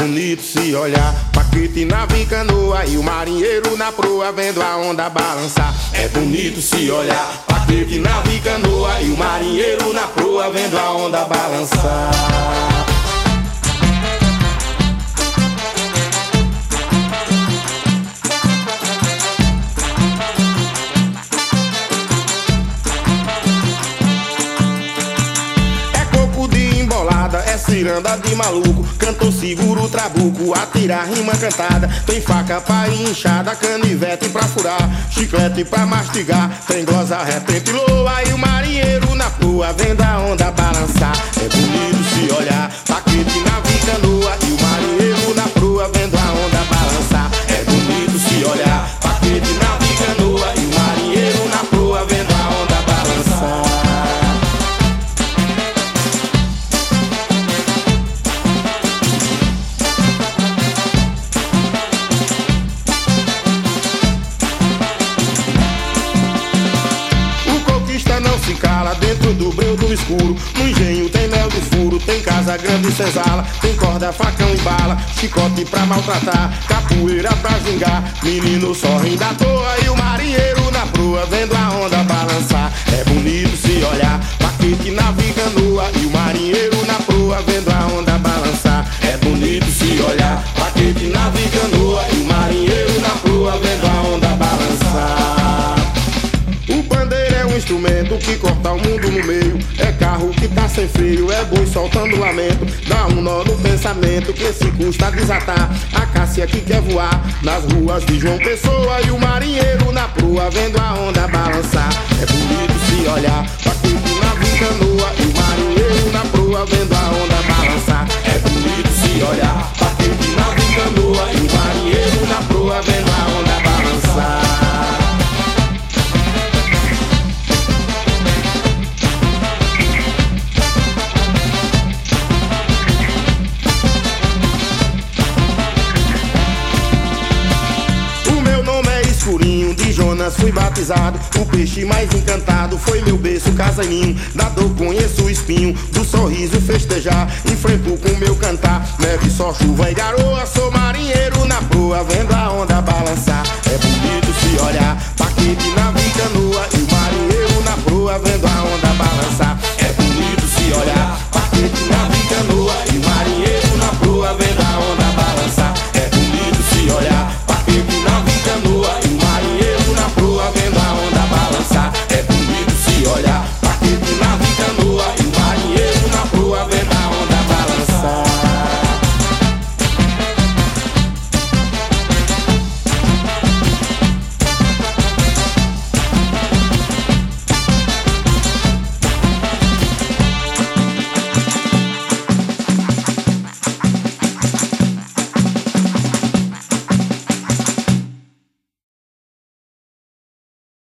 bonito se olhar. Paquete nave canoa e o marinheiro na proa vendo a onda balançar. É bonito se olhar. Paquete nave canoa e o marinheiro na proa vendo a onda balançar. Ciranda de maluco, cantou seguro trabuco, atira rima cantada, tem faca pra inchada, canivete pra furar, chiclete pra mastigar, tem glosa repente loa. E o marinheiro na proa, vendo a onda balançar, é dentro do breu do escuro. No engenho tem mel de furo, tem casa grande e senzala, tem corda, facão e bala, chicote pra maltratar, capoeira pra gingar. Menino sorrindo da toa e o marinheiro instrumento que corta o mundo no meio. É carro que tá sem freio, é boi soltando lamento. Dá um nó no pensamento que se custa desatar. A Cássia que quer voar nas ruas de João Pessoa e o marinheiro na proa vendo a onda balançar. É bonito se olhar, paquete na fui batizado. O peixe mais encantado foi meu berço, casa ninho. Nadou, conheço o espinho do sorriso festejar. Enfrento com meu cantar. Neve, só chuva e garoa. Sou marinheiro na proa, vendo a onda balançar.